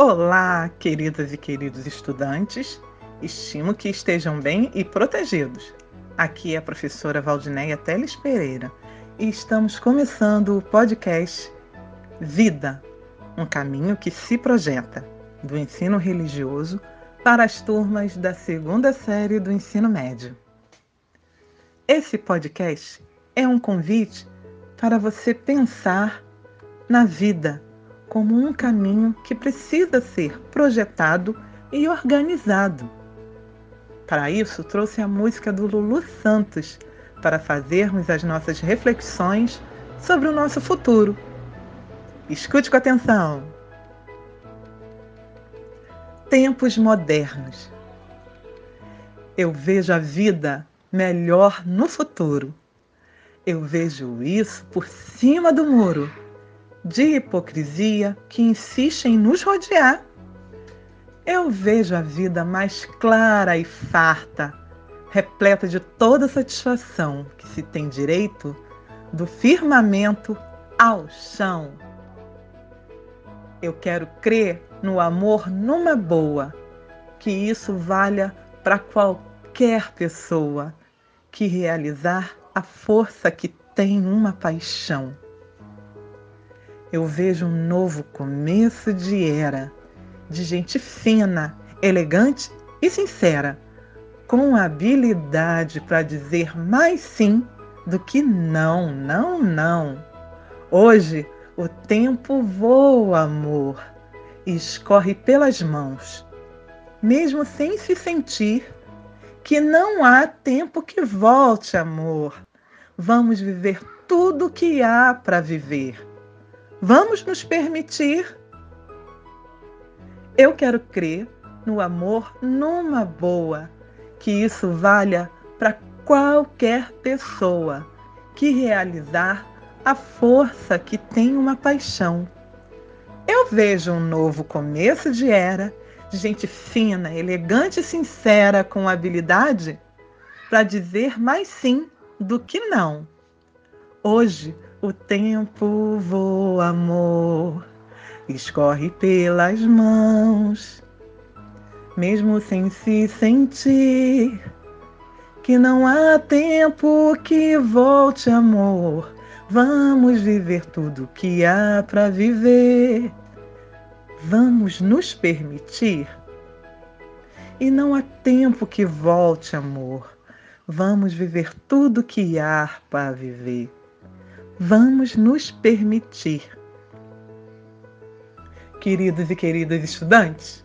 Olá, queridas e queridos estudantes. Estimo que estejam bem e protegidos. Aqui é a professora Valdineia Teles Pereira e estamos começando o podcast Vida, um caminho que se projeta, do ensino religioso para as turmas da segunda série do ensino médio. Esse podcast é um convite para você pensar na vida como um caminho que precisa ser projetado e organizado. Para isso, trouxe a música do Lulu Santos para fazermos as nossas reflexões sobre o nosso futuro. Escute com atenção. Tempos modernos. Eu vejo a vida melhor no futuro. Eu vejo isso por cima do muro de hipocrisia que insiste em nos rodear. Eu vejo a vida mais clara e farta, repleta de toda satisfação que se tem direito do firmamento ao chão. Eu quero crer no amor numa boa, que isso valha para qualquer pessoa que realizar a força que tem uma paixão eu vejo um novo começo de era, de gente fina, elegante e sincera, com habilidade para dizer mais sim do que não, não, não. Hoje o tempo voa, amor, e escorre pelas mãos, mesmo sem se sentir que não há tempo que volte, amor. Vamos viver tudo que há para viver Vamos nos permitir. Eu quero crer no amor numa boa, que isso valha para qualquer pessoa que realizar a força que tem uma paixão. Eu vejo um novo começo de era, de gente fina, elegante e sincera, com habilidade para dizer mais sim do que não. Hoje, o tempo voa, amor, escorre pelas mãos, mesmo sem se sentir que não há tempo que volte, amor. Vamos viver tudo que há para viver. Vamos nos permitir. E não há tempo que volte, amor. Vamos viver tudo que há para viver vamos nos permitir. Queridos e queridas estudantes,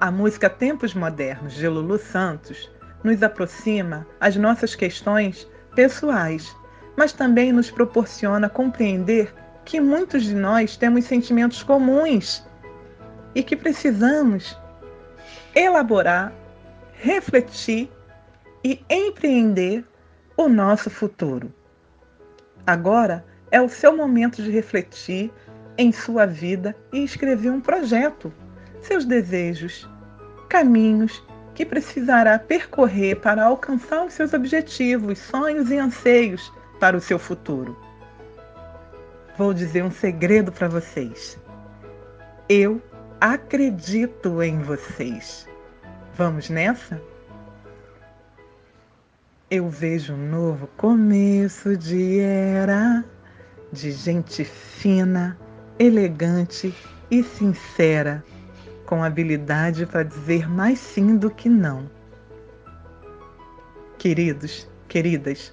a música Tempos Modernos de Lulu Santos nos aproxima às nossas questões pessoais, mas também nos proporciona compreender que muitos de nós temos sentimentos comuns e que precisamos elaborar, refletir e empreender o nosso futuro. Agora é o seu momento de refletir em sua vida e escrever um projeto, seus desejos, caminhos que precisará percorrer para alcançar os seus objetivos, sonhos e anseios para o seu futuro. Vou dizer um segredo para vocês. Eu acredito em vocês. Vamos nessa? Eu vejo um novo começo de era, de gente fina, elegante e sincera, com habilidade para dizer mais sim do que não. Queridos, queridas,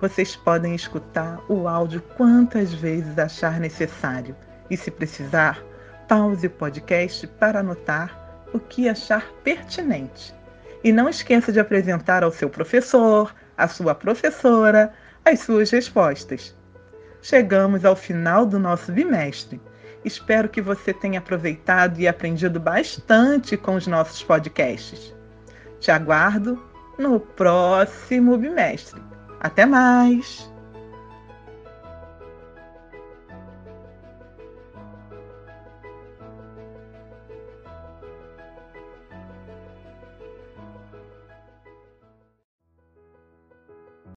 vocês podem escutar o áudio quantas vezes achar necessário e, se precisar, pause o podcast para anotar o que achar pertinente. E não esqueça de apresentar ao seu professor, à sua professora, as suas respostas. Chegamos ao final do nosso bimestre. Espero que você tenha aproveitado e aprendido bastante com os nossos podcasts. Te aguardo no próximo bimestre. Até mais!